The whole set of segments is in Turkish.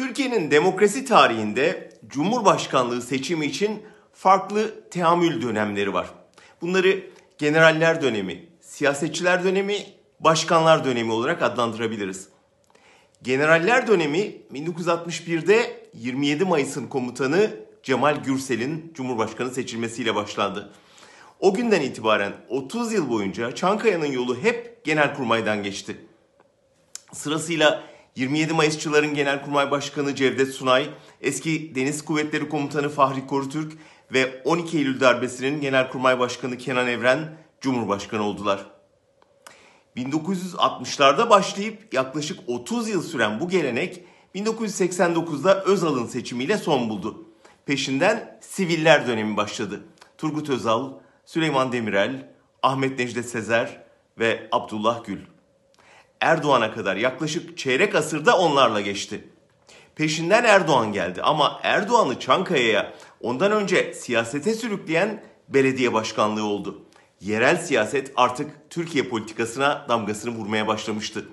Türkiye'nin demokrasi tarihinde Cumhurbaşkanlığı seçimi için farklı teamül dönemleri var. Bunları generaller dönemi, siyasetçiler dönemi, başkanlar dönemi olarak adlandırabiliriz. Generaller dönemi 1961'de 27 Mayıs'ın komutanı Cemal Gürsel'in Cumhurbaşkanı seçilmesiyle başlandı. O günden itibaren 30 yıl boyunca Çankaya'nın yolu hep Genelkurmay'dan geçti. Sırasıyla 27 Mayısçıların Genelkurmay Başkanı Cevdet Sunay, eski Deniz Kuvvetleri Komutanı Fahri Korutürk ve 12 Eylül darbesinin Genelkurmay Başkanı Kenan Evren Cumhurbaşkanı oldular. 1960'larda başlayıp yaklaşık 30 yıl süren bu gelenek 1989'da Özal'ın seçimiyle son buldu. Peşinden siviller dönemi başladı. Turgut Özal, Süleyman Demirel, Ahmet Necdet Sezer ve Abdullah Gül. Erdoğan'a kadar yaklaşık çeyrek asırda onlarla geçti. Peşinden Erdoğan geldi ama Erdoğan'ı Çankaya'ya ondan önce siyasete sürükleyen belediye başkanlığı oldu. Yerel siyaset artık Türkiye politikasına damgasını vurmaya başlamıştı.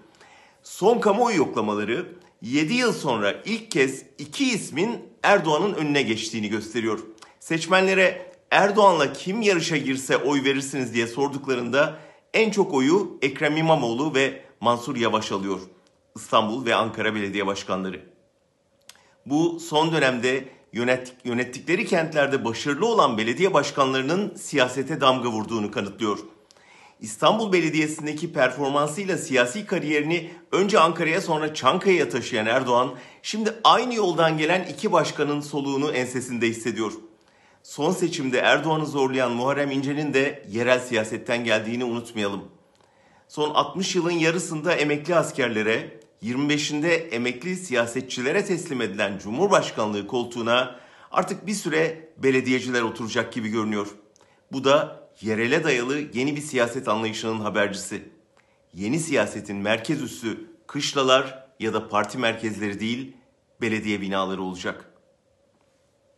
Son kamuoyu yoklamaları 7 yıl sonra ilk kez iki ismin Erdoğan'ın önüne geçtiğini gösteriyor. Seçmenlere Erdoğan'la kim yarışa girse oy verirsiniz diye sorduklarında en çok oyu Ekrem İmamoğlu ve Mansur Yavaş alıyor. İstanbul ve Ankara belediye başkanları. Bu son dönemde yönettikleri kentlerde başarılı olan belediye başkanlarının siyasete damga vurduğunu kanıtlıyor. İstanbul Belediyesi'ndeki performansıyla siyasi kariyerini önce Ankara'ya sonra Çankaya'ya taşıyan Erdoğan, şimdi aynı yoldan gelen iki başkanın soluğunu ensesinde hissediyor. Son seçimde Erdoğan'ı zorlayan Muharrem İnce'nin de yerel siyasetten geldiğini unutmayalım. Son 60 yılın yarısında emekli askerlere, 25'inde emekli siyasetçilere teslim edilen Cumhurbaşkanlığı koltuğuna artık bir süre belediyeciler oturacak gibi görünüyor. Bu da yerele dayalı yeni bir siyaset anlayışının habercisi. Yeni siyasetin merkez üssü kışlalar ya da parti merkezleri değil, belediye binaları olacak.